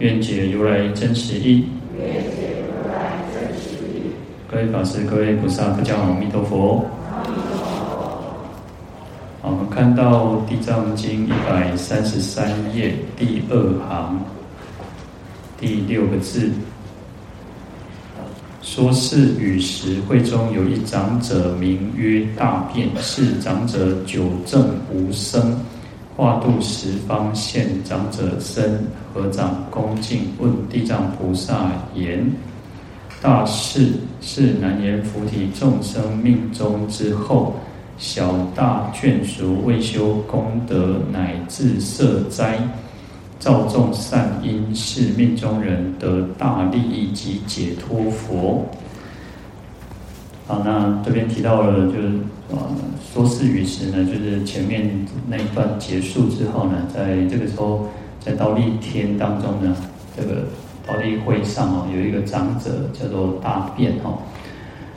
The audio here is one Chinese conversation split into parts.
愿解如来真实义。愿解如来真实义。各位法师、各位菩萨，大家好，阿弥陀佛。阿弥陀佛。好，我们看到《地藏经》一百三十三页第二行第六个字，说是与时，会中有一长者，名曰大辩，是长者久证无生。化度十方现长者身，合掌恭敬问地藏菩萨言：“大士，是难言菩提众生命终之后，小大眷属未修功德，乃至设斋，造众善因，是命中人得大利益及解脱佛。”好，那这边提到了，就是啊，说是语时呢，就是前面那一段结束之后呢，在这个时候，在忉利天当中呢，这个忉利会上哦，有一个长者叫做大辩哈，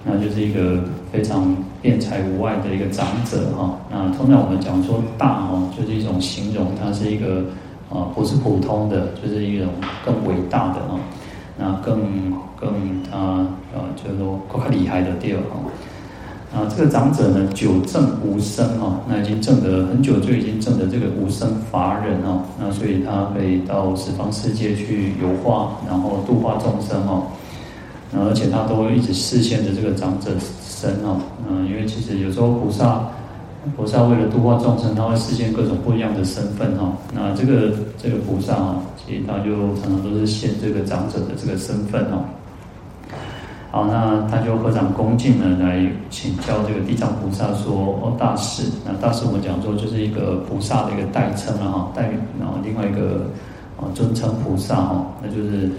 那就是一个非常辩才无碍的一个长者哈。那通常我们讲说大哦，就是一种形容，他是一个啊，不是普通的，就是一种更伟大的哦。那更更他呃，就是说更加厉害的第二哈。啊，这个长者呢，久证无生哈，那已经证得很久，就已经证得这个无生法忍哦。那所以他可以到十方世界去游化，然后度化众生哦。那而且他都一直示现着这个长者身哦。嗯，因为其实有时候菩萨。菩萨为了度化众生，他会示现各种不一样的身份哈。那这个这个菩萨啊，其实他就常常都是现这个长者的这个身份哈。好，那他就合掌恭敬的，来请教这个地藏菩萨说：“哦，大士，那大士我们讲说就是一个菩萨的一个代称了哈，代然后另外一个啊尊称菩萨哈，那就是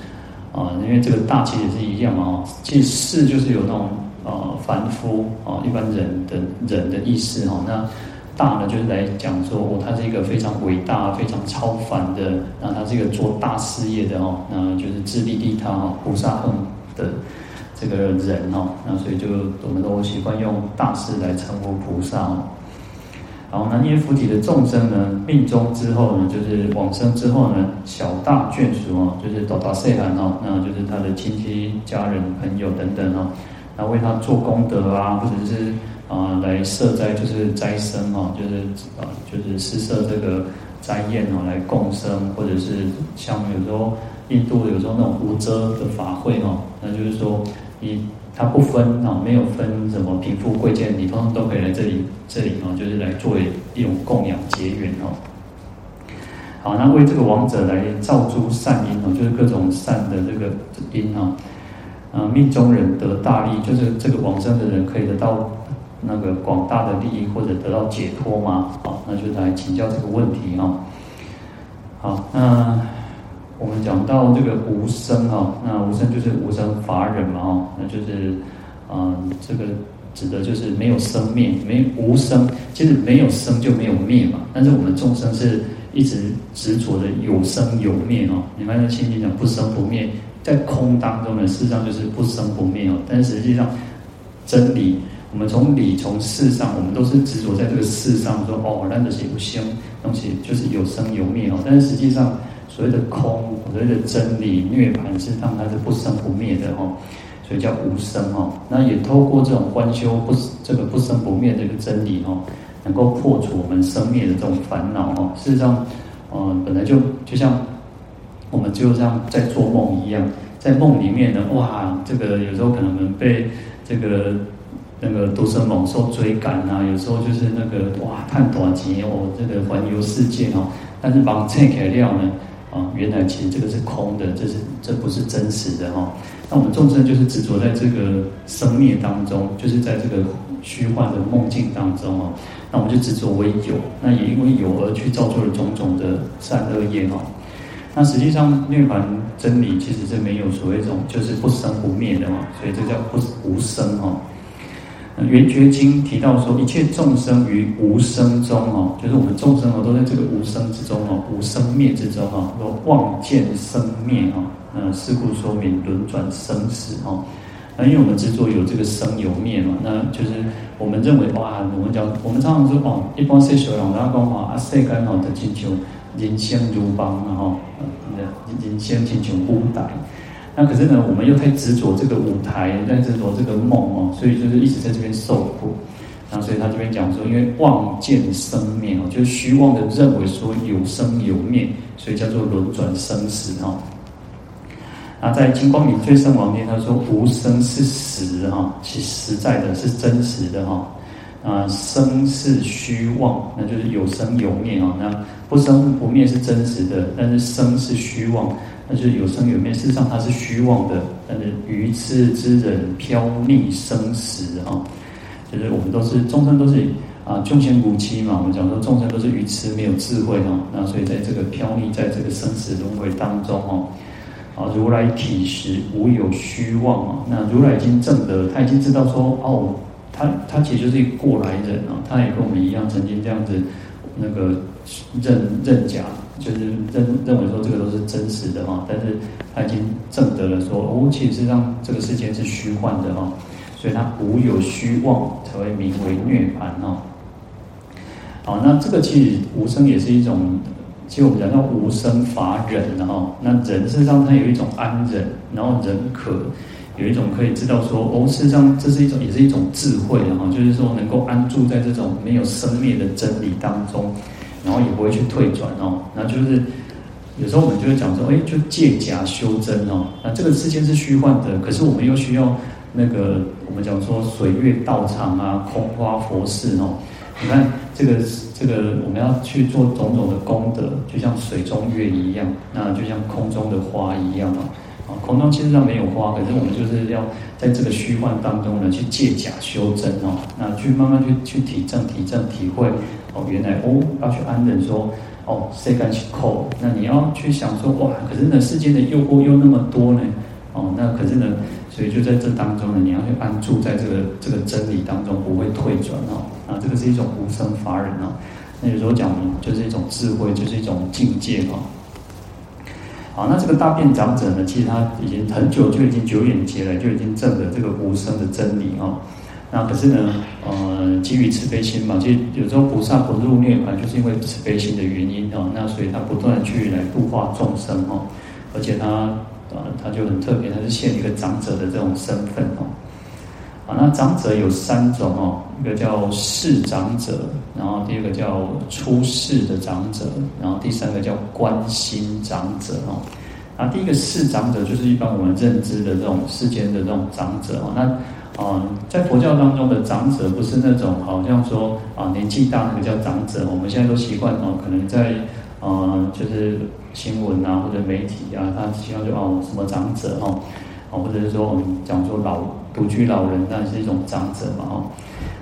啊，因为这个大其实也是一样嘛，其实士就是有那种。”呃，凡夫啊，一般人的人的意思哈，那大呢，就是来讲说，哦，他是一个非常伟大、非常超凡的，那他是一个做大事业的哦，那就是自利利他哈，菩萨行的这个人哦，那所以就我们都习惯用大士来称呼菩萨哦。好，那因为菩提的众生呢，命中之后呢，就是往生之后呢，小大眷属哦，就是多大岁寒哦，那就是他的亲戚、家人、朋友等等哦。那为他做功德啊，或者是啊、来设斋，就是斋生哦，就是啊、就是施设这个斋宴哦，来共生，或者是像有时候印度有时候那种无遮的法会哦，那就是说你他不分啊，没有分什么贫富贵贱，你通通都可以来这里这里哦，就是来作为一种供养结缘哦。好，那为这个王者来造诸善因哦，就是各种善的这个因哦。啊，命中人得大利，就是这个往生的人可以得到那个广大的利益，或者得到解脱吗？好，那就来请教这个问题哦。好，那我们讲到这个无生哈，那无生就是无生法忍嘛哦，那就是啊，这个指的就是没有生灭，没无生，其实没有生就没有灭嘛。但是我们众生是一直执着的有生有灭哦。你看那心经讲不生不灭。在空当中呢，事实上就是不生不灭哦。但实际上，真理，我们从理从事上，我们都是执着在这个事上，说哦，那的是不生东西，就是有生有灭哦。但是实际上，所谓的空，所谓的真理涅槃，是让它是不生不灭的哦，所以叫无生哦。那也透过这种观修不这个不生不灭这个真理哦，能够破除我们生灭的这种烦恼哦。事实上，嗯，本来就就像。我们就像在做梦一样，在梦里面呢，哇，这个有时候可能被这个那个毒蛇猛兽追赶啊，有时候就是那个哇，探短期哦，这个环游世界哦，但是把这材料呢，啊，原来其实这个是空的，这是这不是真实的哈。那我们众生就是执着在这个生灭当中，就是在这个虚幻的梦境当中哦，那我们就执着为有，那也因为有而去造作了种种的善恶业哈。那实际上涅槃真理其实是没有所谓这种就是不生不灭的嘛，所以这叫不无生哈。圆觉经提到说，一切众生于无生中哦，就是我们众生哦，都在这个无生之中哦，无生灭之中哦，都望见生灭哦，嗯，事故说明轮转生死哦。那因为我们执着有这个生有灭嘛，那就是我们认为哇，我们讲我们常常说哦，一般世俗人家讲话啊，世间哦的亲像人生如梦啊哈，人生亲像舞台。那可是呢，我们又太执着这个舞台，太执着这个梦哦，所以就是一直在这边受苦。然后所以他这边讲说，因为妄见生灭哦，就是虚妄的认为说有生有灭，所以叫做轮转生死哈。那在金光明最胜王殿，他说无生是实哈，其实在的是真实的哈。啊，生是虚妄，那就是有生有灭啊。那不生不灭是真实的，但是生是虚妄。那就是有生有灭，事实上它是虚妄的。但是愚痴之人飘溺生死啊，就是我们都是众生都是啊，众生无欺嘛。我们讲说众生都是愚痴，没有智慧哈。那所以在这个飘溺在这个生死轮回当中哦，啊，如来体实无有虚妄啊。那如来已经证得，他已经知道说哦，他他其实就是一个过来人啊，他也跟我们一样，曾经这样子那个认认假。就是认认为说这个都是真实的哈，但是他已经证得了说哦，其实上这个世间是虚幻的哈，所以他无有虚妄，才会名为涅槃哈。好，那这个其实无生也是一种，其实我们讲叫无生法忍哈。那人身上他有一种安忍，然后人可有一种可以知道说哦，事实上这是一种也是一种智慧哈，就是说能够安住在这种没有生灭的真理当中。然后也不会去退转哦，那就是有时候我们就会讲说，哎，就借假修真哦。那这个世间是虚幻的，可是我们又需要那个我们讲说水月道场啊，空花佛事哦。你看这个这个我们要去做种种的功德，就像水中月一样，那就像空中的花一样啊。啊，空中其实上没有花，可是我们就是要在这个虚幻当中呢，去借假修真哦，那去慢慢去去体证、体证、体会。哦，原来哦，要去安忍说，哦，谁敢去扣？那你要去想说，哇，可是呢，世间的诱惑又那么多呢，哦，那可是呢，所以就在这当中呢，你要去安住在这个这个真理当中，不会退转哦，啊，这个是一种无生法忍哦。那有时候讲就是一种智慧，就是一种境界哦。好，那这个大便长者呢，其实他已经很久就已经久远劫了就已经证了这个无生的真理哦。那可是呢，呃，基于慈悲心嘛，其实有时候菩萨不入涅槃，就是因为慈悲心的原因哦。那所以他不断去来度化众生哦，而且他呃他就很特别，他是现一个长者的这种身份哦。那长者有三种哦，一个叫世长者，然后第二个叫出世的长者，然后第三个叫关心长者哦。那，第一个世长者就是一般我们认知的这种世间的这种长者哦，那。啊、在佛教当中的长者不是那种好像说啊年纪大那个叫长者，我们现在都习惯哦，可能在啊、就是新闻啊或者媒体啊，他希望就哦什么长者，哦或者是说我们讲说老独居老人，那是一种长者嘛哦。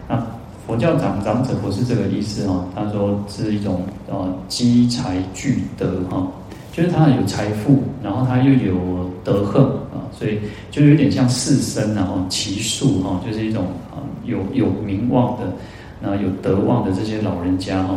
那佛教长长者不是这个意思哦，他说是一种呃积财聚德哈，就是他有财富，然后他又有德行。所以就有点像士绅，然后骑术哈，就是一种啊有有名望的，那有德望的这些老人家哈，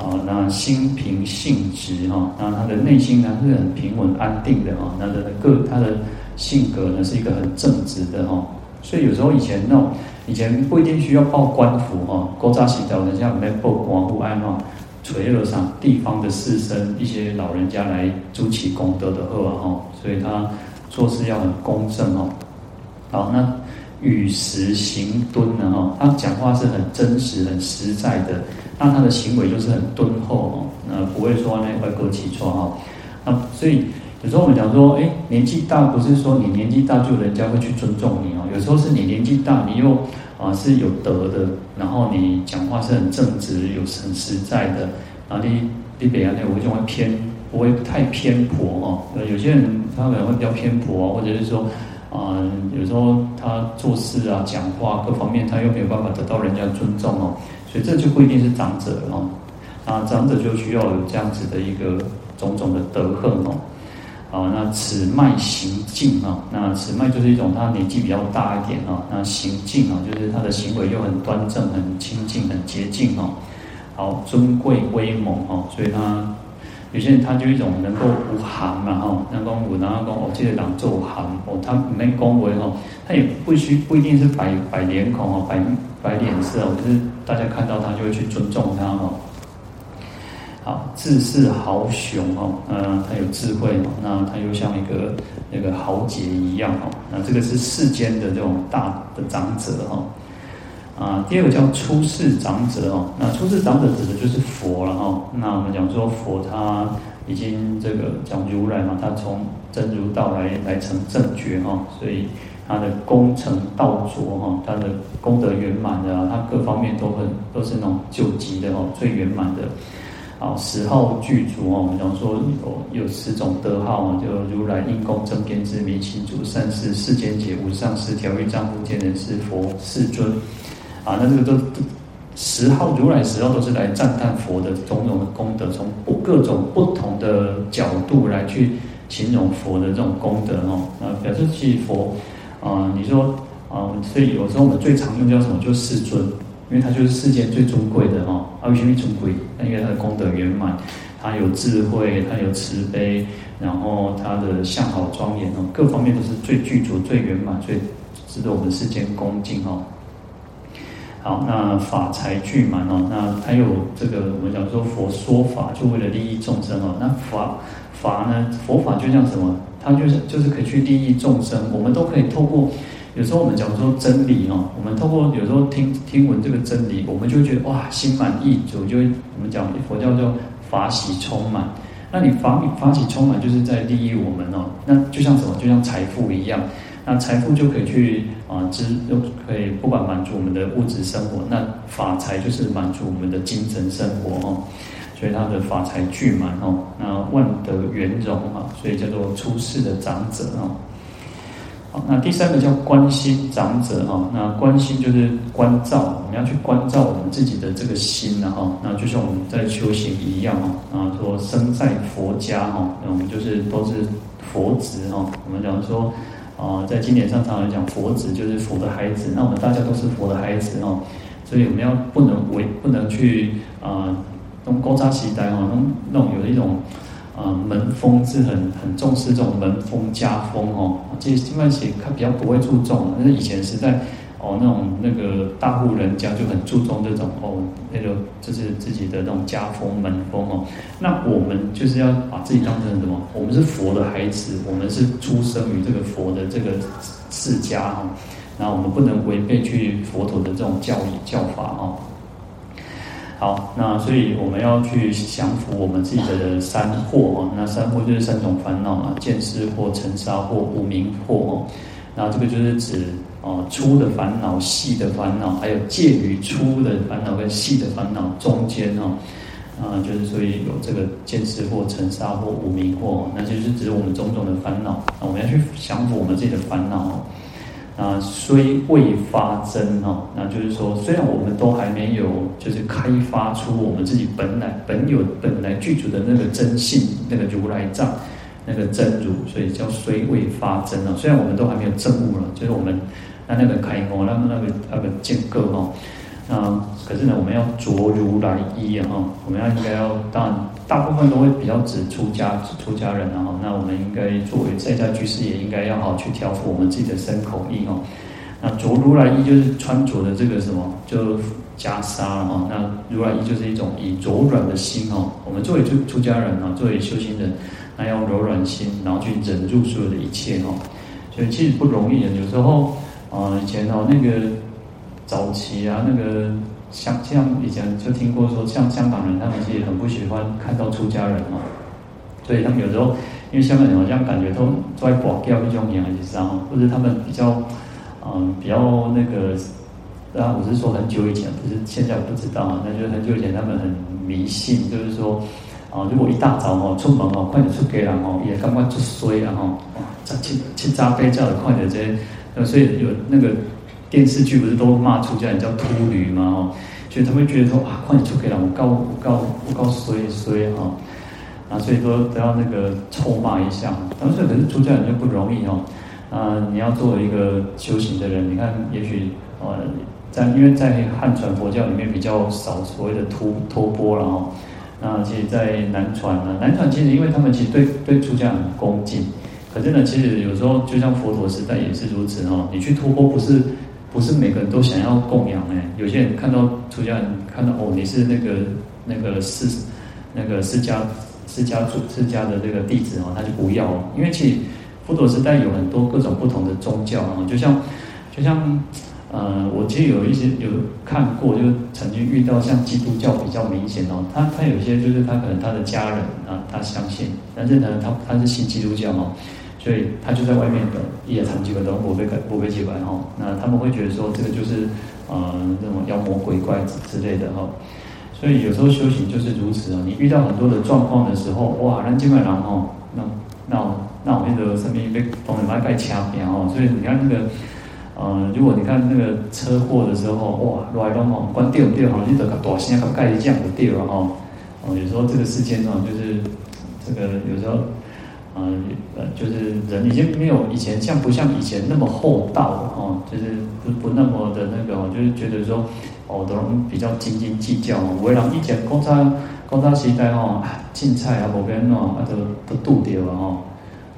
啊那心平性直哈，那他的内心呢是很平稳安定的哈，那的个他的性格呢是一个很正直的哈，所以有时候以前那种以前不一定需要报官府哈，勾扎洗澡的像我们报官户安哈，垂了上地方的士绅一些老人家来筑起功德的贺哈，所以他。做事要很公正哦，好，那语实行敦呢哈，他讲话是很真实、很实在的，那他的行为就是很敦厚哦，那不会说那外国起错哈，那所以有时候我们讲说，哎，年纪大不是说你年纪大就人家会去尊重你哦，有时候是你年纪大，你又啊是有德的，然后你讲话是很正直、有很实在的，然后你你别人那我就会偏。不会太偏颇哦，有些人他可能会比较偏颇啊，或者是说，啊、有时候他做事啊、讲话各方面，他又没有办法得到人家尊重哦，所以这就不一定是长者哦，啊，长者就需要有这样子的一个种种的德行哦。啊，那此脉行径啊，那此脉就是一种他年纪比较大一点啊，那行径啊，就是他的行为又很端正、很清净、很洁净哦。好，尊贵威猛哦，所以他有些人他就一种能够无含嘛哈，能够无，然后讲哦，这个人做含哦，他没恭维哦，他也不需不一定是摆摆脸孔哦，摆摆脸色哦，就是大家看到他就会去尊重他哦。好，智是豪雄哦，嗯，他有智慧哦，那他又像一个那个豪杰一样哦，那这个是世间的这种大的长者哈，啊，第二个叫出世长者哦，那出世长者指的就是佛了哈，那我们讲说佛他已经这个讲如来嘛，他从真如道来来成正觉哈，所以他的功成道卓哈，他的功德圆满的啊，他各方面都很都是那种究极的哦，最圆满的。啊，十号具足哦，我们讲说有有十种德号啊，就如来应供正遍知明心主善事世间解无上师调御丈夫见人是佛世尊啊，那这个都十号如来十号都是来赞叹佛的种种的功德，从不各种不同的角度来去形容佛的这种功德哦，那表示其实佛啊，你说啊，所以有时候我们最常用叫什么？就世尊。因为他就是世间最尊贵的哦，阿弥陀尊贵，因为他的功德圆满，他有智慧，他有慈悲，然后他的相好庄严哦，各方面都是最具足、最圆满、最值得我们世间恭敬哦。好，那法财具满哦，那他有这个我们讲说佛说法就为了利益众生哦，那法法呢，佛法就像什么？它就是就是可以去利益众生，我们都可以透过。有时候我们讲说真理哦，我们透过有时候听听闻这个真理，我们就会觉得哇，心满意足，就会我们讲佛教叫法喜充满。那你法法喜充满，就是在利益我们哦。那就像什么？就像财富一样，那财富就可以去啊，知又可以不管满足我们的物质生活，那法财就是满足我们的精神生活哦。所以他的法财具满哦，那万德圆融啊，所以叫做出世的长者哦。那第三个叫关心长者哈，那关心就是关照，我们要去关照我们自己的这个心然后，那就像我们在修行一样哈，啊说生在佛家哈，那我们就是都是佛子哈，我们讲说啊，在经典上常常讲佛子就是佛的孩子，那我们大家都是佛的孩子哈，所以我们要不能为不能去啊，用勾扎期待哈，弄弄有一种。啊、门风是很很重视这种门风家风哦，这些现在其实他比较不会注重，但是以前时代哦，那种那个大户人家就很注重这种哦，那个就是自己的那种家风门风哦。那我们就是要把自己当成什么？我们是佛的孩子，我们是出生于这个佛的这个世家哈，然后我们不能违背去佛陀的这种教义教法哦。好，那所以我们要去降服我们自己的三惑哦。那三惑就是三种烦恼嘛，见思惑、尘沙惑、无明惑哦。那这个就是指哦粗的烦恼、细的烦恼，还有介于粗的烦恼跟细的烦恼中间哦。啊，就是所以有这个见思惑、尘沙惑、无明惑，那就是指我们种种的烦恼。那我们要去降服我们自己的烦恼哦。啊，虽未发真哦，那就是说，虽然我们都还没有，就是开发出我们自己本来本有本来具足的那个真性，那个如来藏，那个真如，所以叫虽未发真哦。虽然我们都还没有证悟了，就是我们那那个开悟，那个那个那个见个哦。那可是呢，我们要着如来衣啊！我们要应该要，当大部分都会比较指出家出家人啊！那我们应该作为在家居士，也应该要好去调伏我们自己的身口意哦。那着如来衣就是穿着的这个什么，就袈裟哈。那如来衣就是一种以柔软的心哦。我们作为出出家人啊，作为修行人，那要柔软心，然后去忍住所有的一切哦。所以其实不容易的，有时候啊，以前哦那个。早期啊，那个像像以前就听过说，像香港人，他们其实很不喜欢看到出家人嘛，所以他们有时候，因为香港人好像感觉都在挂掉那种名字上，或者他们比较，嗯，比较那个，啊我是说很久以前，不是现在不知道啊，那就是很久以前他们很迷信，就是说，啊，如果一大早哦出门哦，快点出街了哦，也刚刚出衰了哈，哇，七七扎飞叫的快点这些，所以有那个。电视剧不是都骂出家人叫秃驴吗？哦，所以他们觉得说啊，快点出家人，我告我告我告衰衰哈。啊，所以说都要那个臭骂一下。当时可是出家人就不容易哦，啊，你要作为一个修行的人，你看，也许呃，在因为在汉传佛教里面比较少所谓的托托钵了哦，那其实，在南传呢，南传其实因为他们其实对对出家人很恭敬，可是呢，其实有时候就像佛陀时代也是如此哦，你去托钵不是。不是每个人都想要供养哎，有些人看到出家人看到哦，你是那个那个释那个释迦释迦主释迦的这个弟子哦，他就不要，因为其实佛陀时代有很多各种不同的宗教啊，就像就像呃，我其实有一些有看过，就曾经遇到像基督教比较明显哦，他他有些就是他可能他的家人啊，他相信，但是呢，他他是信基督教哦。所以他就在外面的也长几个灯，我被我被几个哈。那他们会觉得说这个就是呃那种妖魔鬼怪之之类的哈。所以有时候修行就是如此啊。你遇到很多的状况的时候，哇，那基本上哈，那那那我们的身边被东西把盖掐扁哦。所以你看那个呃，如果你看那个车祸的时候，哇，来龙哦，关掉不掉哈，你得个大声个盖这样的掉了哈。哦，有时候这个世间哦，就是这个有时候。嗯，呃，就是人已经没有以前像不像以前那么厚道了哦，就是不不那么的那个，就是觉得说哦，都比较斤斤计较哦。为了以前古早古早时代哦，进菜啊，无边哦，啊都都度掉了哦，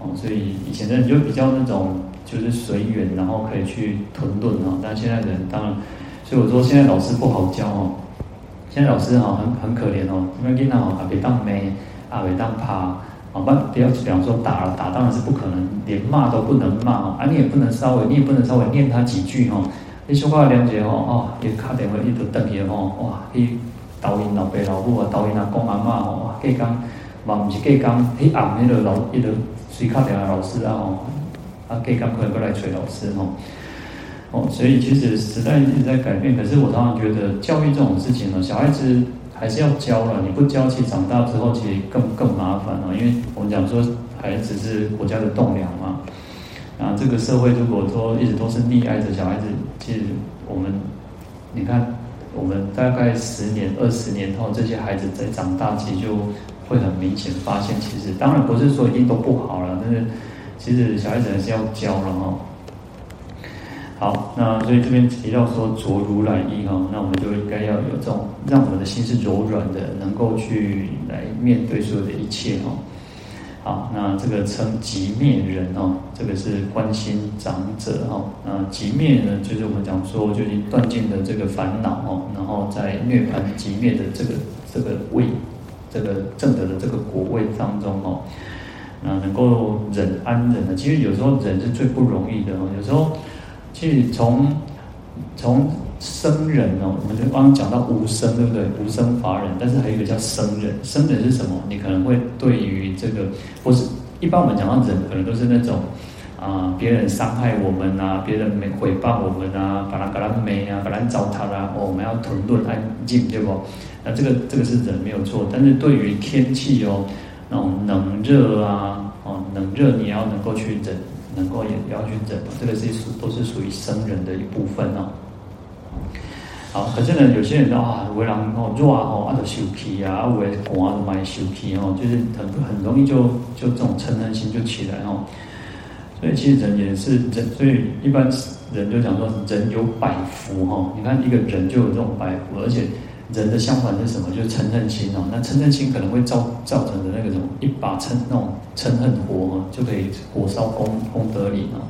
哦，所以以前的人就比较那种就是随缘，然后可以去吞顿哦。但现在人当然，所以我说现在老师不好教哦，现在老师哈很很可怜哦，因为囡仔哦也袂当骂，也袂当拍。好吧，不要比方说打了打，当然是不可能，连骂都不能骂啊！你也不能稍微，你也不能稍微念他几句哈。你说话了解哦，哦，一卡电话一直等伊吼，哇，去导引老爸老母啊，导引阿公阿妈吼，哇，隔工嘛不是隔工，去按那个老一个随卡电话老师啊吼，啊隔工可能过来催老师吼。哦，所以其实时代一直在改变，可是我常常觉得教育这种事情呢，小孩子。还是要教了，你不教，其实长大之后其实更更麻烦了。因为我们讲说，孩子是国家的栋梁嘛。啊，这个社会如果说一直都是溺爱着小孩子，其实我们，你看，我们大概十年、二十年后，这些孩子在长大，其实就会很明显发现，其实当然不是说一定都不好了，但是其实小孩子还是要教了哈。好，那所以这边提到说着如来衣哈，那我们就应该要有这种让我们的心是柔软的，能够去来面对所有的一切哈。好，那这个称极灭人哦，这个是关心长者哈。那极灭呢，就是我们讲说就是断尽的这个烦恼哦，然后在涅槃极灭的这个这个位，这个正得的这个果位当中哦，那能够忍安忍的，其实有时候忍是最不容易的哦，有时候。其实从从生人哦，我们就刚刚讲到无生，对不对？无生法忍，但是还有一个叫生忍。生忍是什么？你可能会对于这个，不是一般我们讲到忍，可能都是那种啊，别人伤害我们啊，别人没诽谤我们啊，把他把他没啊，把他糟蹋啊，哦，我们要吞顿安静，对不？那这个这个是忍没有错，但是对于天气哦，那种冷热啊，哦，冷热你要能够去忍。能够也不要去忍，这个是属都是属于生人的一部分哦。好，可是呢，有些人啊，为人哦热哦，啊就生气啊，为寒就买生气哦，就是很很容易就就这种嗔恨心就起来哦。所以其实人也是人，所以一般人就讲说人有百福哈。你看一个人就有这种百福，而且。人的相反是什么？就是嗔恨心哦。那嗔恨心可能会造造成的那个什么，一把嗔那种嗔恨火就可以火烧功功德林啊。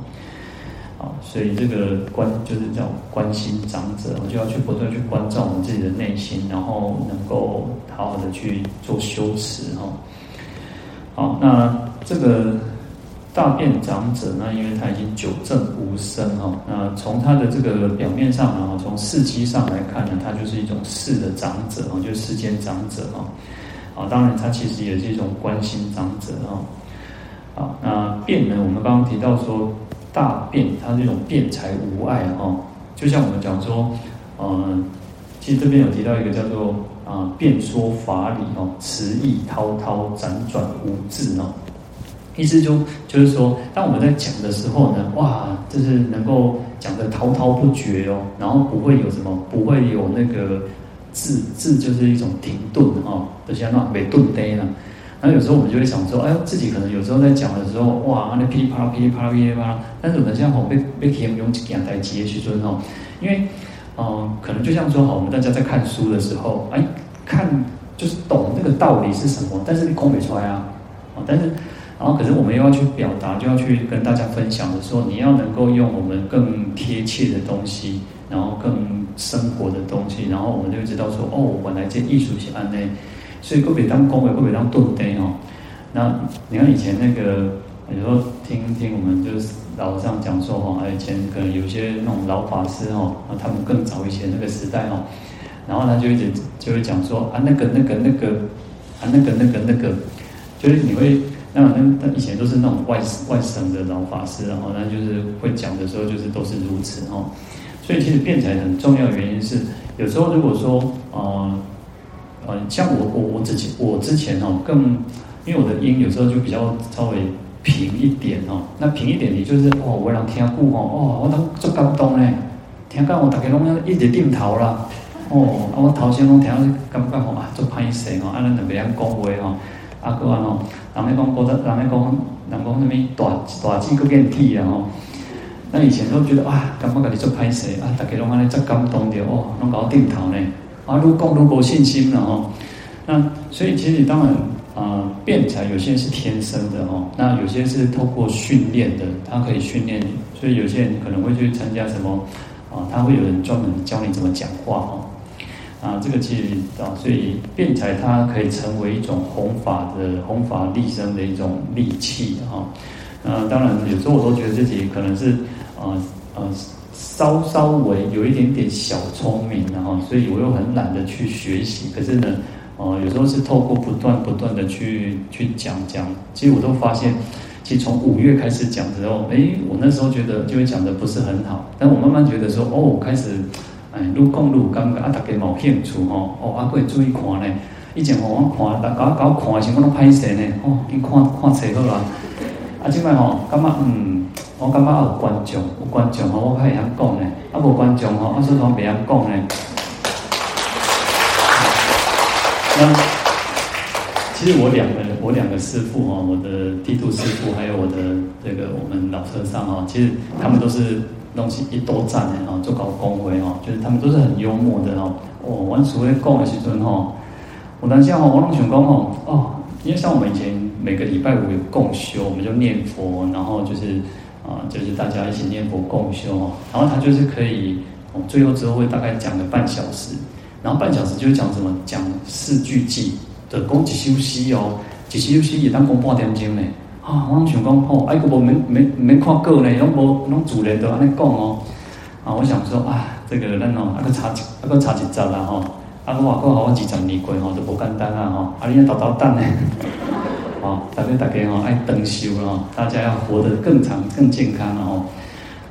好，所以这个关就是叫关心长者，我就要去不断去关照我们自己的内心，然后能够好好的去做修持哈。好，那这个。大便长者呢，因为他已经久证无生哈，那从他的这个表面上呢，从事迹上来看呢，他就是一种世的长者哦，就是世间长者哈。啊，当然他其实也是一种关心长者哈。啊，那辩呢，我们刚刚提到说大辩，他这种辩才无碍哈，就像我们讲说，嗯，其实这边有提到一个叫做啊，辩说法理哦，词义滔滔，辗转无滞哦。意思就就是说，当我们在讲的时候呢，哇，就是能够讲得滔滔不绝哦，然后不会有什么，不会有那个字字，就是一种停顿哈，就像那种没顿呆了，然后有时候我们就会想说，哎，自己可能有时候在讲的时候，哇，那噼里啪啦、噼里啪啦、噼里啪啦，但是我们现在吼被被形容一件代志的时阵吼，因为，嗯、可能就像说，好，我们大家在看书的时候，哎，看就是懂那个道理是什么，但是你空不出来啊，啊，但是，然后可是我们又要去表达，就要去跟大家分享的时候，你要能够用我们更贴切的东西，然后更生活的东西，然后我们就会知道说，哦，我来这艺术是安内。所以个别当公，个别当顿呆哦。那你看以前那个，有时候听听我们就是老上讲说哈，以前可能有些那种老法师哦，他们更早以前那个时代哦，然后他就一直就会讲说啊，那个那个那个啊，那个那个那个，就是你会那那那以前都是那种外外省的老法师，然后那就是会讲的时候就是都是如此哦。所以其实辩才很重要的原因是，有时候如果说啊。呃呃，像我我我之前我之前哦，更因为我的音有时候就比较稍微平一点哦。那平一点，你就是哦，我让听故哦，哦，我当做感动呢，听到我大家拢要一直点头啦，哦，啊，我头先拢听到感觉吼啊，做歹势哦，啊，咱两个人讲话吼，啊，个安哦，人咧讲觉得，人咧讲，人讲什么大大字佫变体啊吼。那以前都觉得哇，感觉家己做歹势啊，大家拢安尼做感动着哦，拢甲我点头呢。啊，如果如果信心了哦，那所以其实当然啊，辩、才有些是天生的哦，那有些是透过训练的，他可以训练，所以有些人可能会去参加什么啊、呃，他会有人专门教你怎么讲话哦，啊，这个其实啊，所以辩才它可以成为一种弘法的弘法利生的一种利器啊，那当然有时候我都觉得自己可能是啊啊。稍稍微有一点点小聪明，然后，所以我又很懒得去学习。可是呢，哦、有时候是透过不断不断的去去讲讲，其实我都发现，其实从五月开始讲之后，哎，我那时候觉得就会讲的不是很好，但我慢慢觉得说，哦，开始，哎，愈讲愈感觉啊，大家冇兴趣吼，哦，啊，可以注意看呢。以前我看，逐家搞看的时候我拢歹势呢，哦，你看看册好啦，啊，即摆吼，感觉嗯。我感觉有观众，有观众吼，我较会晓讲呢。啊，无观众吼，我，所以讲袂晓讲呢。其实我两个，我两个师傅哈，我的剃度师傅，还有我的这个我们老和尚哈，其实他们都是东西一多赞的哈，做搞公会哈，就是他们都是很幽默的哈。哦，我所谓讲的时阵哈，我当下哈，我拢想讲吼，哦，因为像我们以前每个礼拜五有共修，我们就念佛，然后就是。啊，就是大家一起念佛共修哦，然后他就是可以，最后之后会大概讲个半小时，然后半小时就讲什么，讲四句偈就讲一首诗哦，一首诗也当讲半点钟呢。啊，我想讲哦，哎，我没没没看过呢，拢无拢主人都安尼讲哦，啊，我想说啊，这个人哦，啊个差一啊个差一集啦吼，啊我话过好我二十年过吼都无简单啊吼，啊你要捣捣蛋呢。哦，大家大家哦，爱登修了，大家要活得更长、更健康哦。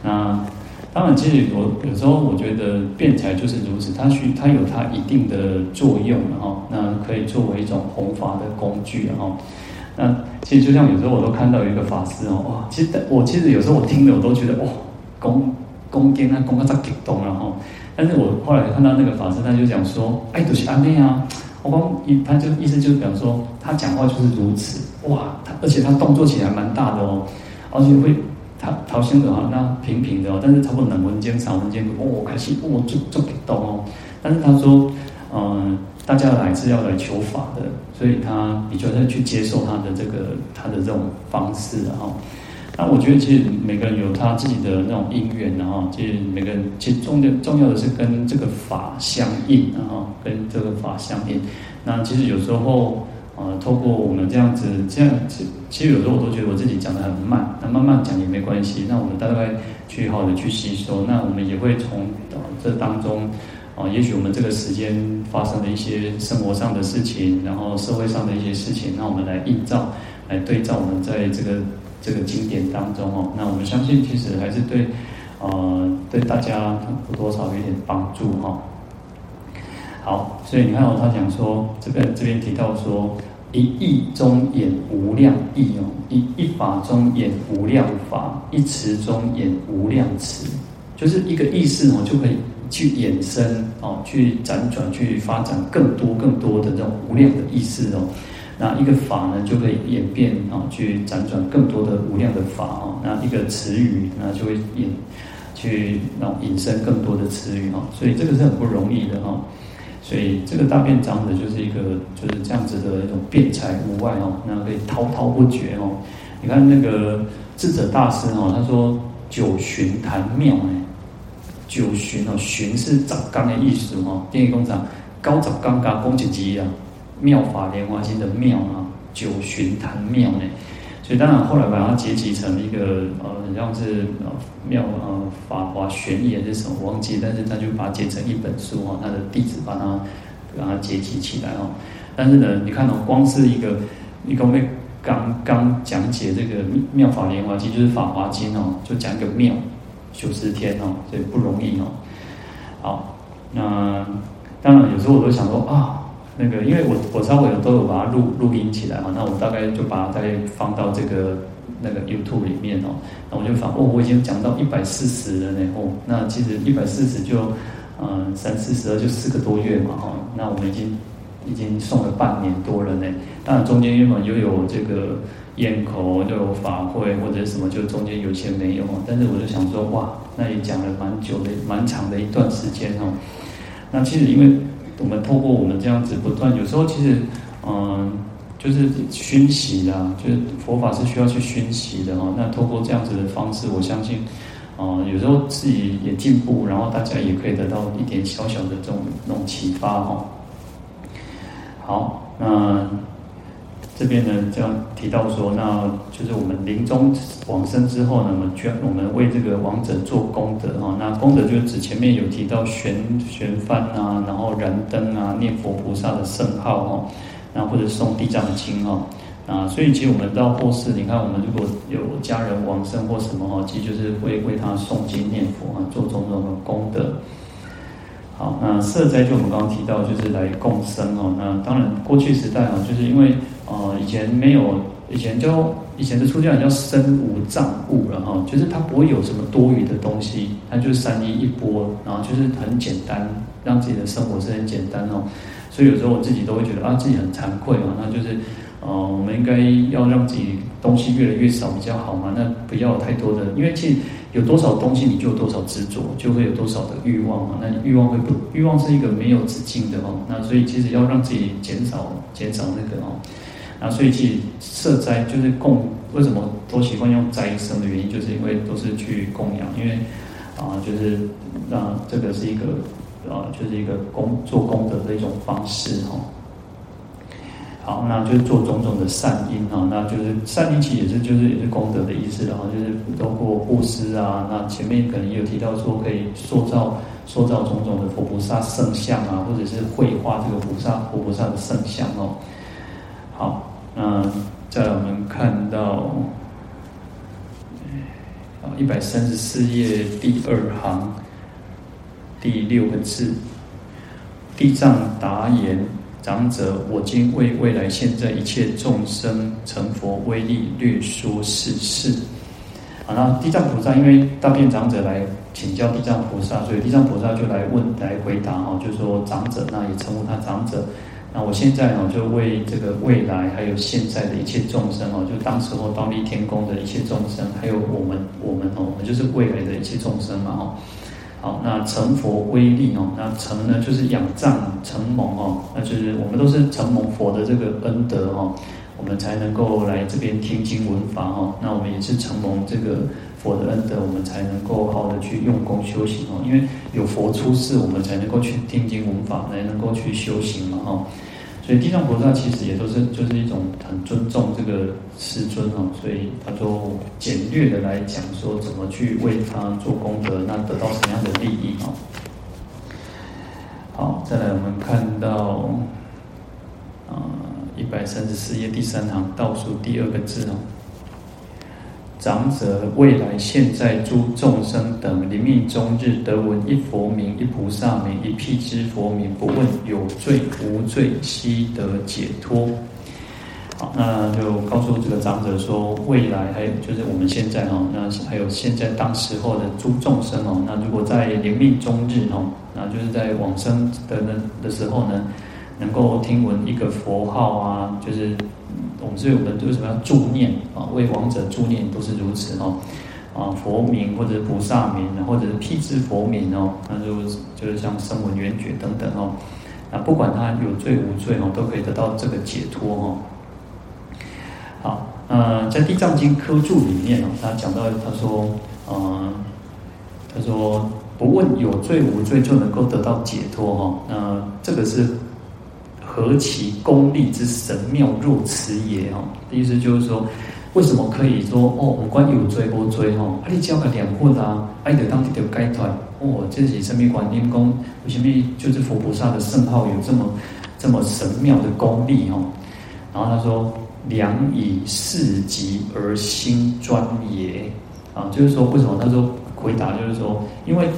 那当然，其实我有时候我觉得辩才就是如此，它需它有它一定的作用了哈。那可以作为一种弘法的工具哈。那其实就像有时候我都看到一个法师哦，哇，其实我其实有时候我听了我都觉得哇，恭恭敬啊，恭啊，在激动了哈。但是我后来看到那个法师，他就讲说，哎，都是安内啊。我光一，他就意思就是，讲说，他讲话就是如此，哇，他而且他动作起来蛮大的哦，而且会他头先的话那平平的，但是差不多两分钟、三分钟，哦，开始哦，就就不动哦。但是他说，嗯、呃，大家来是要来求法的，所以他比较要去接受他的这个他的这种方式哈。那我觉得其实每个人有他自己的那种因缘，然后其实每个人其实重要重要的是跟这个法相应，然后跟这个法相应。那其实有时候，呃，透过我们这样子这样，子其实有时候我都觉得我自己讲得很慢，那慢慢讲也没关系。那我们大概去好的去吸收，那我们也会从这当中，啊，也许我们这个时间发生的一些生活上的事情，然后社会上的一些事情，那我们来映照，来对照我们在这个。这个经典当中哦，那我们相信其实还是对，呃，对大家多少有点帮助哈。好，所以你看哦，他讲说这个这边提到说，一意中演无量意哦，一一法中演无量法，一词中演无量词，就是一个意思哦，就可以去衍生哦，去辗转去发展更多更多的这种无量的意思哦。那一个法呢，就可以演变啊，去辗转更多的无量的法啊。那一个词语，那就会引去那引申更多的词语哈。所以这个是很不容易的哈。所以这个大辩长者就是一个就是这样子的一种辩才无碍哦，那可以滔滔不绝哦。你看那个智者大师哦，他说九旬谈妙哎，九旬哦，旬是长刚的意思哦。电影工厂高长刚刚恭请吉啊，妙法莲华经的妙啊，九旬谈妙呢。所以当然后来把它结集成一个呃，好像是呃妙呃法华玄言是什么我忘记，但是他就把它结成一本书哦，他的弟子把它把它结集起来哦。但是呢，你看哦，光是一个一个为刚刚讲解这个妙法莲华经，就是法华经哦，就讲一个妙九十天哦，所以不容易哦。好，那当然有时候我都想说啊。那个，因为我我稍微都有把它录录音起来嘛，那我大概就把它再放到这个那个 YouTube 里面哦，那我就发哦，我已经讲到一百四十了呢哦，那其实一百四十就嗯三四十二就四个多月嘛哈，那我们已经已经送了半年多了呢，当然中间因为又有这个咽口又有法会或者什么，就中间有些没有，但是我就想说哇，那也讲了蛮久的蛮长的一段时间哦，那其实因为。我们透过我们这样子不断，有时候其实，嗯，就是熏习啦，就是佛法是需要去熏习的哦。那透过这样子的方式，我相信，啊、有时候自己也进步，然后大家也可以得到一点小小的这种那种启发哈。好，那。这边呢，这样提到说，那就是我们临终往生之后呢，我们捐，我们为这个亡者做功德哈。那功德就是指前面有提到悬悬幡啊，然后燃灯啊，念佛菩萨的圣号哈，然后或者诵地藏经哈啊。所以其实我们到后世，你看我们如果有家人往生或什么哈，其实就是会为他诵经念佛啊，做种种的功德。好，那色灾就我们刚刚提到，就是来共生哦。那当然过去时代啊，就是因为。呃，以前没有，以前就以前的出家人叫身无障物了哈，就是他不会有什么多余的东西，他就是三衣一钵，然后就是很简单，让自己的生活是很简单哦。所以有时候我自己都会觉得啊，自己很惭愧嘛，那就是呃，我们应该要让自己东西越来越少比较好嘛，那不要太多的，因为其实有多少东西，你就有多少执着，就会有多少的欲望嘛。那你欲望会不，欲望是一个没有止境的哦。那所以其实要让自己减少减少那个哦。那所以其实设斋就是供，为什么都习惯用斋生的原因，就是因为都是去供养，因为啊，就是让这个是一个啊，就是一个功做功德的一种方式哈。好，那就是做种种的善因哈，那就是善因其实也是就是也是功德的意思，然后就是包括布施啊，那前面可能也有提到说可以塑造塑造种种的佛菩萨圣像啊，或者是绘画这个菩萨佛菩萨的圣像哦。好，那再来我们看到，啊，一百三十四页第二行第六个字，地藏答言：长者，我今为未来现在一切众生成佛威力略说是事。啊，那地藏菩萨因为大辩长者来请教地藏菩萨，所以地藏菩萨就来问来回答哈，就是说长者，那也称呼他长者。那我现在呢，就为这个未来还有现在的一切众生哦，就当时候忉利天宫的一切众生，还有我们我们哦，我们就是未来的一切众生嘛哦。好，那成佛威力哦，那成呢就是仰仗承蒙哦，那就是我们都是承蒙佛的这个恩德哦，我们才能够来这边听经闻法哦。那我们也是承蒙这个佛的恩德，我们才能够好好的去用功修行哦。因为有佛出世，我们才能够去听经闻法，才能够去修行嘛哦。所以地藏菩萨其实也都是就是一种很尊重这个师尊哦，所以他就简略的来讲说怎么去为他做功德，那得到什么样的利益哦。好，再来我们看到啊一百三十四页第三行倒数第二个字哦。长者，未来现在诸众生等临命终日得闻一佛名、一菩萨名、一辟支佛名，不问有罪无罪，悉得解脱。好，那就告诉这个长者说，未来还有就是我们现在哈，那还有现在当时候的诸众生哦，那如果在临命终日哦，那就是在往生的那的时候呢，能够听闻一个佛号啊，就是所以我们为什么要助念啊？为亡者助念都是如此哦。啊，佛名或者是菩萨名，或者是辟支佛名哦，那就就是像声闻缘觉等等哦。那不管他有罪无罪哦，都可以得到这个解脱哦。好，呃，在《地藏经》科注里面哦，他讲到他说，呃，他说不问有罪无罪就能够得到解脱哈。那这个是何其功利之神妙若此也哈。意思就是说。为什么可以说哦？我管有罪无罪吼，啊，你只要个念佛啊，啊，你当得到解脱哦。这是什么观音功？为什么就是佛菩萨的圣号有这么这么神妙的功力哦？然后他说：“良以事极而心专也啊，就是说为什么？他说回答就是说，因为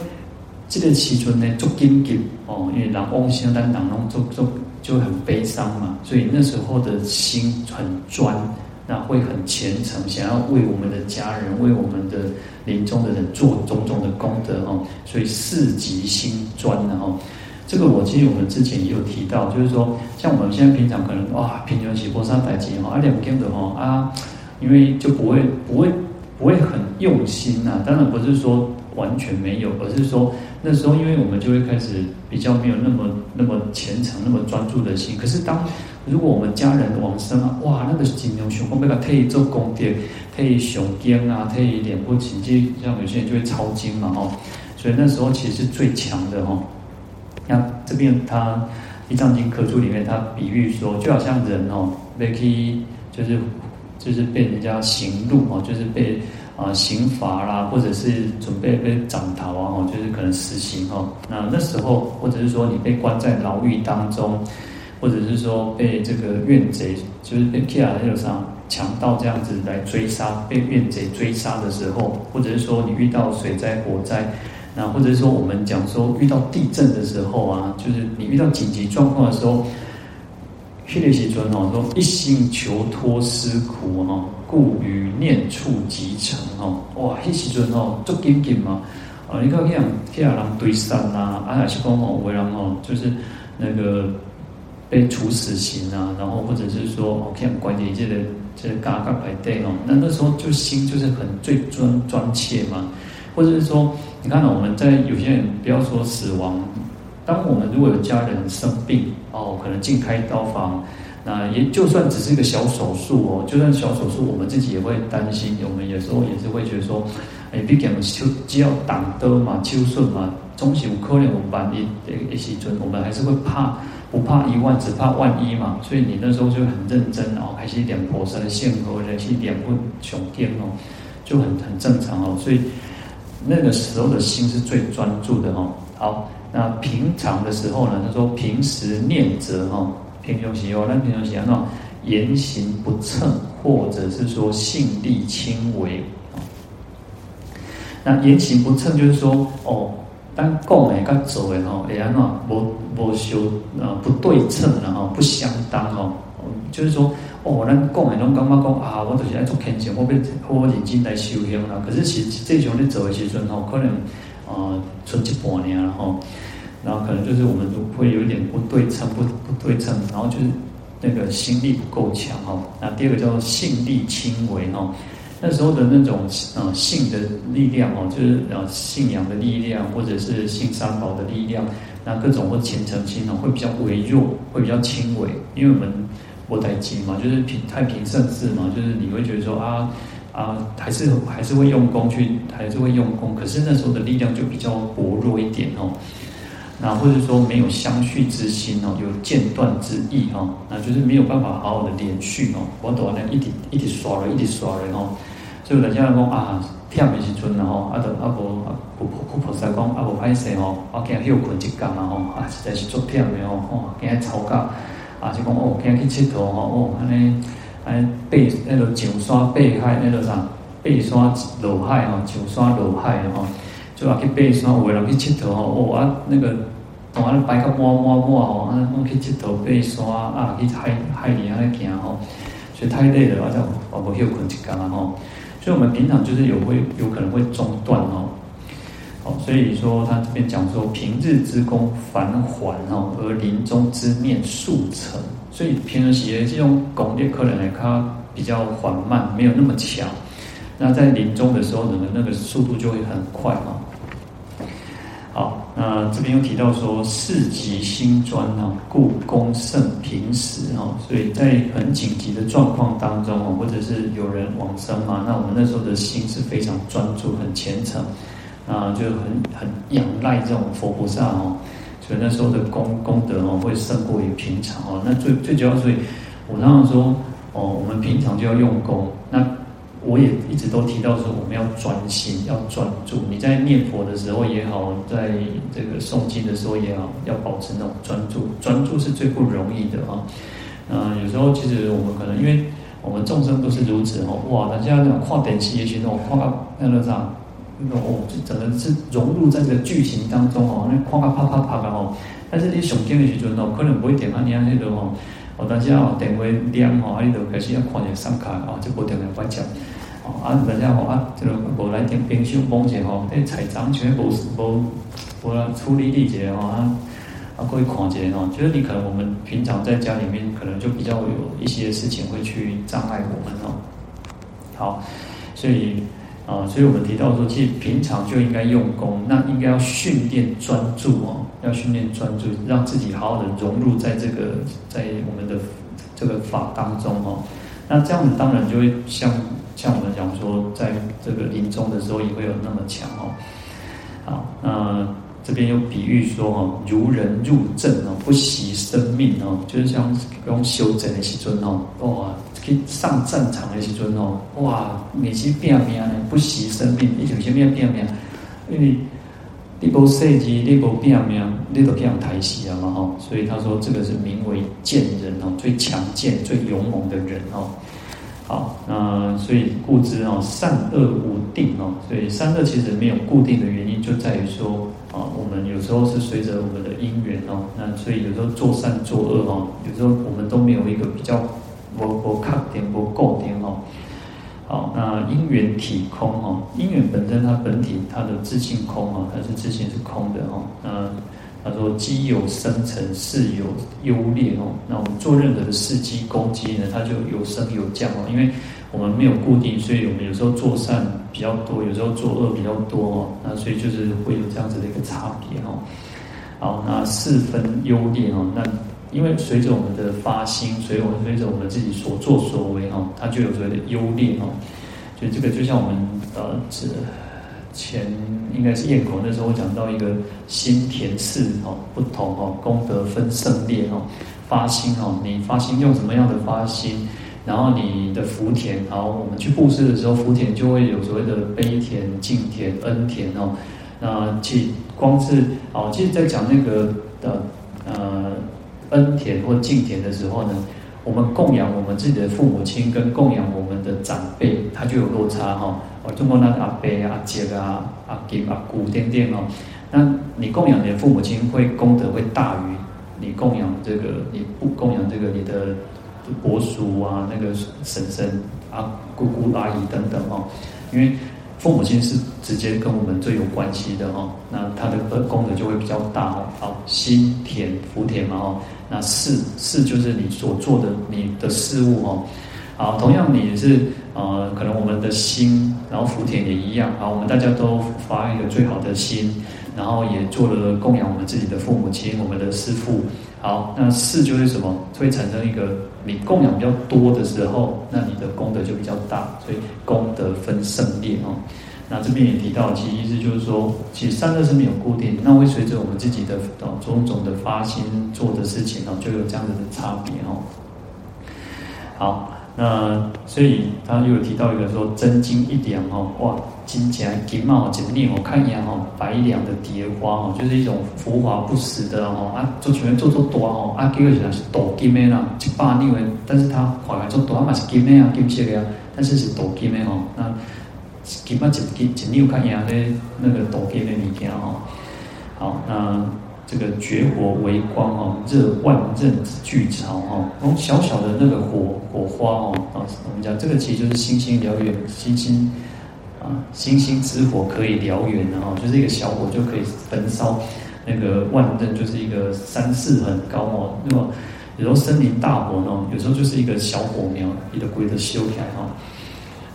这个时阵呢，足紧急哦，因为人往生，但人拢就就就很悲伤嘛，所以那时候的心很专。”那会很虔诚，想要为我们的家人、为我们的临终的人做种种的功德哦，所以四极心专的哦。这个我其实我们之前也有提到，就是说，像我们现在平常可能哇，平常起波山台阶哈，啊两根的哈啊，因为就不会不会不会很用心呐。当然不是说完全没有，而是说那时候因为我们就会开始比较没有那么那么虔诚、那么专注的心。可是当如果我们家人往生啊，哇，那个金牛熊，我们要替做功德，替上经啊，替脸部奇迹，像有些人就会抄经嘛，吼，所以那时候其实是最强的，吼。那这边他《地藏经》科注里面，他比喻说，就好像人哦，被去就是就是被人家行路哦，就是被啊刑罚啦，或者是准备被斩头啊，哦，就是可能死刑哦。那那时候，或者是说你被关在牢狱当中。或者是说被这个怨贼，就是被 Kia 那种啥强盗这样子来追杀，被怨贼追杀的时候，或者是说你遇到水灾、火灾，那或者是说我们讲说遇到地震的时候啊，就是你遇到紧急状况的时候，迄个时阵哦说一心求脱思苦哈，故于念处即成哦，哇，希利希尊哦足紧紧嘛，啊，你看这样人堆山啦，啊还是讲哦，为人哦，就是那个。被处死刑啊，然后或者是说，OK，关键这个这个嘎嘎排队哦，那那时候就心就是很最专专切嘛，或者是说，你看到我们在有些人不要说死亡，当我们如果有家人生病哦，可能进开刀房，那也就算只是一个小手术哦，就算小手术，我们自己也会担心，我们有时候也是会觉得说，哎，毕竟就只要挡得嘛，手术嘛，总是有可能我们万一一时阵，我们还是会怕。不怕一万，只怕万一嘛。所以你那时候就很认真哦，还是一点菩萨的性格，或者是一点不雄天哦，就很很正常哦。所以那个时候的心是最专注的哦。好，那平常的时候呢？他说平时念则哈，平常时哦，那平常时啊，那言行不称，或者是说性力轻微。那言行不称就是说哦。但讲诶，跟做诶吼，会安怎无无相呃不对称然后不相当吼，就是说哦，咱讲诶拢感觉讲啊，我就是爱做虔诚，我要我认真来修行啦。可是其实这种咧做诶时阵吼，可能呃剩一半年然后，然后可能就是我们都会有一点不对称，不不对称，然后就是那个心力不够强吼。那第二个叫做性力轻微吼。那时候的那种呃信的力量哦，就是呃信仰的力量，或者是信三宝的力量，那各种或虔诚心哦，会比较微弱，会比较轻微。因为我们佛台经嘛，就是平太平盛世嘛，就是你会觉得说啊啊，还是还是会用功去，还是会用功，可是那时候的力量就比较薄弱一点哦。那或者说没有相续之心哦，有间断之意哦，那就是没有办法好好的连续哦。我都呢一直一直刷了，一直刷了哦。所以人家讲啊，忝的时阵然后啊，都啊无啊，菩菩菩萨讲啊无歹势吼，我今日休困一觉嘛吼，啊实在是足忝的吼，哦，今日吵架啊，就讲哦，今日去佚佗哦，哦，安尼安尼爬那个上山爬海那个啥，爬山落海吼，上山落海吼，就啊去爬山，有个人去佚佗吼，哦啊那个同安尼摆个满满满吼，啊，拢去佚佗爬山啊，去海海里安尼行吼，所以太累了，我就我无休困一觉啊吼。所以我们平常就是有会有可能会中断哦，哦，所以说他这边讲说，平日之功繁缓哦，而临终之念速成。所以平日时的这种功业可能呢，它比较缓慢，没有那么强。那在临终的时候，呢，那个速度就会很快嘛。好，那这边又提到说，事急心专啊，故功胜平时哈。所以在很紧急的状况当中哦，或者是有人往生嘛，那我们那时候的心是非常专注、很虔诚啊，就很很仰赖这种佛菩萨哦。所以那时候的功功德哦，会胜过于平常哦。那最最主要，所以我常常说哦，我们平常就要用功。那我也一直都提到说，我们要专心，要专注。你在念佛的时候也好，在这个诵经的时候也好，要保持那种专注。专注是最不容易的啊。嗯，有时候其实我们可能因为我们众生都是如此哦，哇，人家那种跨点期也许那种跨那个啥。哦，就整个是融入在这个剧情当中哦，那啪啪啪啪啪的哦。但是你上镜的时阵哦，可能不会点啊，你看那个哦，哦，大家哦，点位亮哦，啊，你就开始要看点上卡哦，就不点来关讲哦，啊，大家哦啊，这个无来点冰箱崩解哦，那彩章全部无无了处理理解哦，啊，啊，各位看见哦，就是你可能我们平常在家里面可能就比较有一些事情会去障碍我们哦。好，所以。啊，所以我们提到说，其实平常就应该用功，那应该要训练专注哦，要训练专注，让自己好好的融入在这个在我们的这个法当中哦。那这样子当然就会像像我们讲说，在这个临终的时候也会有那么强哦。好，那这边有比喻说哦，如人入阵哦，不惜生命哦，就是像用修整的时尊哦，哇。上战场的时阵哦，哇，每次拼命呢，不惜生命，你就先要拼命，因为你无设计，你无拼命，你都这样抬起了嘛吼，所以他说这个是名为健人哦，最强健、最勇猛的人哦。好，那所以故知哦，善恶无定哦，所以善恶其实没有固定的原因，就在于说啊，我们有时候是随着我们的因缘哦，那所以有时候做善做恶哦，有时候我们都没有一个比较。不不确定不固定哦，好，那因缘体空哦，因缘本身它本体它的自性空哦，它是自性是空的哦。那他说机有生成，事有优劣哦。那我们做任何的事机攻击呢，它就有升有降哦。因为我们没有固定，所以我们有时候做善比较多，有时候做恶比较多哦。那所以就是会有这样子的一个差别哦。好，那四分优劣哦，那。因为随着我们的发心，随我们随着我们自己所作所为哈，它就有所谓的优劣哦。所以这个就像我们呃，之前应该是燕口那时候讲到一个心田事哦，不同哦，功德分胜劣哦。发心哦，你发心用什么样的发心，然后你的福田，然后，我们去布施的时候，福田就会有所谓的悲田、敬田、恩田哦。那其光是哦，其实在讲那个的呃。恩田或敬田的时候呢，我们供养我们自己的父母亲，跟供养我们的长辈，他就有落差哈。哦，中国那个阿伯啊、阿姐啊、阿金、阿姑、点点哦，那你供养你的父母亲，会功德会大于你供养这个，你不供养这个你的伯叔啊、那个婶婶、阿姑姑、阿姨等等哦，因为。父母亲是直接跟我们最有关系的哦，那它的功能就会比较大哦。好，心田福田嘛哦，那事事就是你所做的你的事物哦。好，同样你是呃，可能我们的心，然后福田也一样。好，我们大家都发一个最好的心，然后也做了供养我们自己的父母亲，我们的师父。好，那四就是什么？会产生一个。你供养比较多的时候，那你的功德就比较大，所以功德分胜劣哦。那这边也提到，其实意思就是说，其实善恶是没有固定，那会随着我们自己的种种的发心做的事情哦，就有这样子的差别哦。好。那所以他又提到一个说真金一两哦，哇，金钱金嘛，金链我看一眼哦，百两的蝶花哦，就是一种浮华不实的哦啊，做全做做多哦啊，几个是镀金的啦，一百两的，但是他画来做多嘛是金的啊，金色的啊，但是是镀金的哦，那金嘛一金一两看一眼咧，那个镀金的物件哦，好那。这个绝火为光哦，热万仞之巨潮哦，从小小的那个火火花哦啊，我们讲这个其实就是星星燎原，星星啊，星星之火可以燎原，然后就是一个小火就可以焚烧那个万仞，就是一个山势很高哦。那么有时候森林大火呢，有时候就是一个小火苗，一个鬼的修起来哈。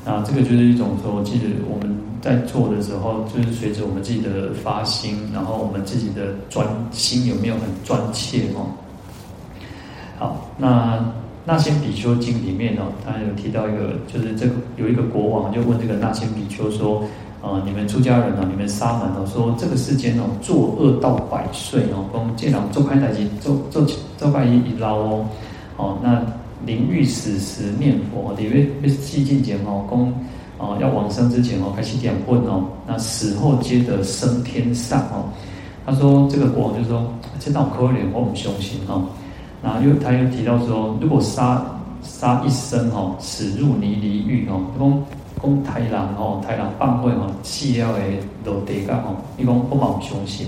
那这个就是一种说，其实我们在做的时候，就是随着我们自己的发心，然后我们自己的专心有没有很专切哦。好，那。那些比丘经里面哦，他有提到一个，就是这个有一个国王就问这个那些比丘说，啊、呃，你们出家人哦，你们沙门哦，说这个世间哦，作恶到百岁哦，讲这人做歹代志，做做做歹一一捞哦，哦，那临欲死时念佛，里面被细进前哦，讲哦要往生之前哦，开始点问哦，那死后皆得升天上哦。他说这个国王就说，这道可怜，我不相信哦。那又他又提到说，如果杀杀一生哦，死入泥犁狱哦，讲讲豺狼哦，豺狼放会哦，弃了诶落地干哦，伊讲不毛凶险。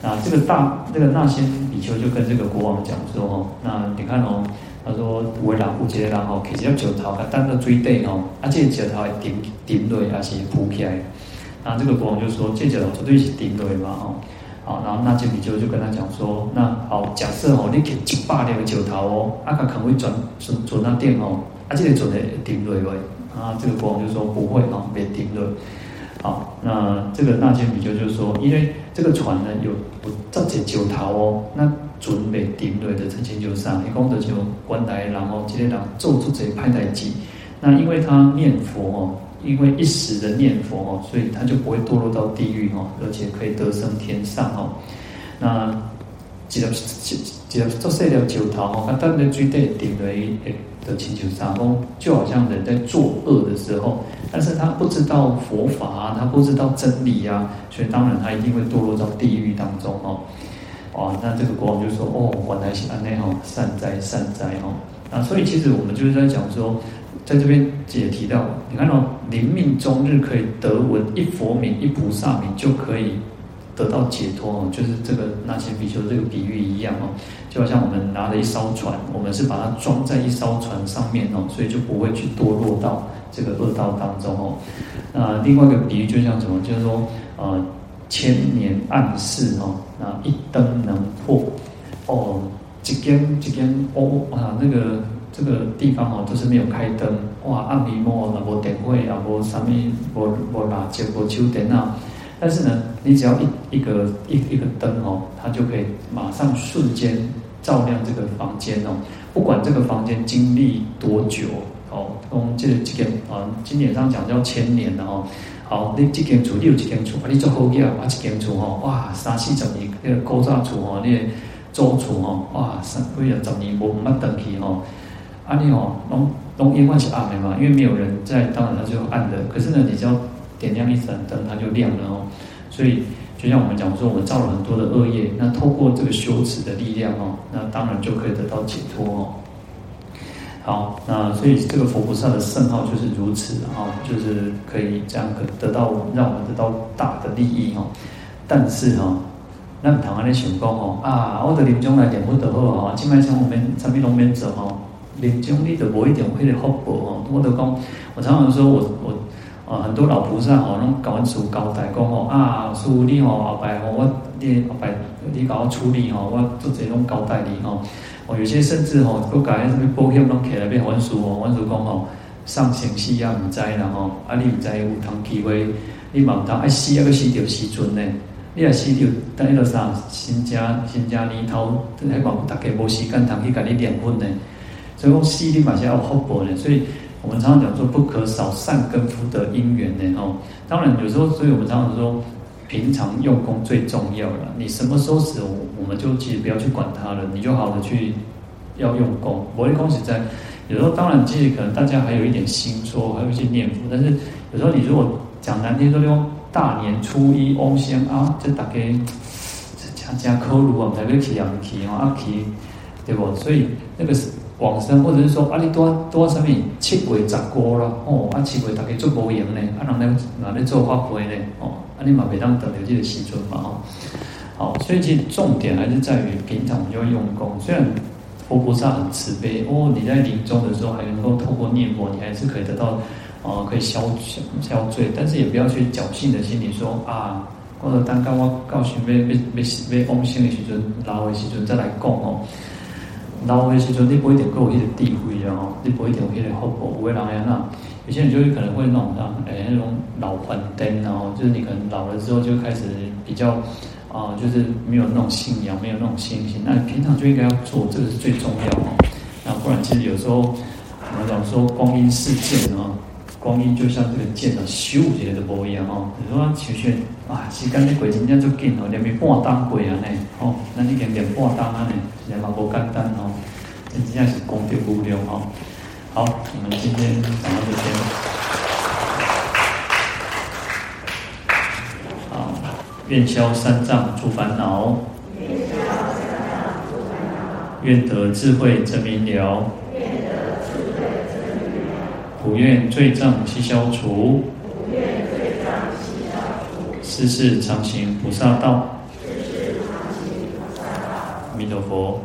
那这个大这个那仙比丘就跟这个国王讲说哦，那你看哦，他说有的人有一个人哦，其实石头，但个水底哦，啊这个石头会顶顶落还是浮起来？那这个国王就说，这石头绝对是顶落嘛哦。好，然后那仙比丘就跟他讲说，那好，假设哦，你捡一百粒石头哦，啊，他可能会转转转那点哦，啊，这个转的顶落位，啊，这个国王就说不会哦，别顶落。好，那这个那仙比丘就说，因为这个船呢有不这些石头哦，那准备顶落的成千就上，一共的就关来，然后这些人做出这些派代机，那因为他念佛哦。因为一时的念佛哦，所以他就不会堕落到地狱哦，而且可以得生天上哦。那几条几几条做细条九条哦，他当然最对顶为的请求上哦，就好像人在作恶的时候，但是他不知道佛法啊，他不知道真理啊，所以当然他一定会堕落到地狱当中哦。哇，那这个国王就说哦，原来是安内哦，善哉善哉哦。那所以其实我们就是在讲说。在这边也提到，你看到临命终日可以得闻一佛名、一菩萨名，就可以得到解脱哦。就是这个那仙比丘这个比喻一样哦，就好像我们拿了一艘船，我们是把它装在一艘船上面哦，所以就不会去堕落到这个恶道当中哦。那另外一个比喻就像什么？就是说，呃，千年暗示哦，啊一灯能破哦，一间一间哦啊那个。这个地方哦，都是没有开灯，哇，暗迷蒙啊，无电火啊，无啥物，无无蜡烛，无手电啊。但是呢，你只要一一个一一个灯哦，它就可以马上瞬间照亮这个房间哦。不管这个房间经历多久哦，从这这间啊，经典上讲叫千年的哦。好，你这间厝你有几间厝，你做好几啊，一间厝哦，哇，三四十年那个古早厝哦，你租厝哦，哇，三几啊十年无乜登去哦。阿尼哦，龙龙因为是暗的嘛，因为没有人在，当然它就暗的。可是呢，你只要点亮一盏灯，它就亮了哦。所以就像我们讲说，我们造了很多的恶业，那透过这个修持的力量哦，那当然就可以得到解脱哦。好，那所以这个佛菩萨的圣号就是如此啊，就是可以这样可得到让我们得到大的利益哦。但是哈，那台湾的想讲哦啊，我的临终来点不得好哦，今麦像我们产品龙门走哦。临终你都无一点会的福报哦，我都讲，我常常说我我啊很多老菩萨吼，拢搞完事交代讲吼啊，师父你吼后摆吼我你后摆你搞我处理吼，我做这种交代你吼，哦有些甚至吼，佫改什么保险拢起来变还俗哦，还俗讲吼上前死也毋知啦吼，啊你毋知有通机会，你嘛毋通爱死抑搁死着时阵呢，你若死着等迄个啥新家新家年头，迄个大家无时间通去甲你念佛呢。所以讲，吸引马些要福报的，所以我们常常讲说，不可少善根福德因缘呢哦。当然，有时候，所以我们常常说，平常用功最重要了。你什么时候死，我们就其实不要去管它了，你就好好的去要用功。我的恭喜在有时候，当然，其实可能大家还有一点心说，还有一些念佛，但是有时候你如果讲难听说，用大年初一翁先啊，这大概加加科鲁啊，才会起阳气哦，阿气对不？所以那个是。往生，或者是说啊，你多多什么七月十过了哦，啊七月大家做无闲呢，啊人咧哪咧做发会呢哦，啊你嘛袂当得了这个时阵嘛哦，好，所以其实重点还是在于平常就要用功。虽然佛菩萨很慈悲哦，你在临终的时候还能够透过念佛，你还是可以得到哦，可以消消消罪，但是也不要去侥幸的心理说啊，我者等到我到时要要要要往生的时阵，老的时阵再来讲哦。老的时阵你不一定够有迄个智慧哦，你不一定有迄个福报。有的人呀，那有些人就会可能会那种啊，诶、那种老还灯哦，就是你可能老了之后就开始比较啊，就是没有那种信仰，没有那种信心。那平常就应该要做，这个是最重要哦。那不然其实有时候我们讲说光阴似箭哦。光阴就像这个箭啊，咻一下就无一样哦。你说求学啊，时间的过真正足紧哦，连咪半当过啊呢，哦，那你连连半当啊呢，也嘛无简单哦，真正是功德无量哦。好，我们今天讲到这边。好，愿消三障诸烦恼，愿得智慧真明了。普愿罪障悉消除，普愿罪障悉消除，世世常行菩萨道，世世常行菩萨道，阿弥陀佛。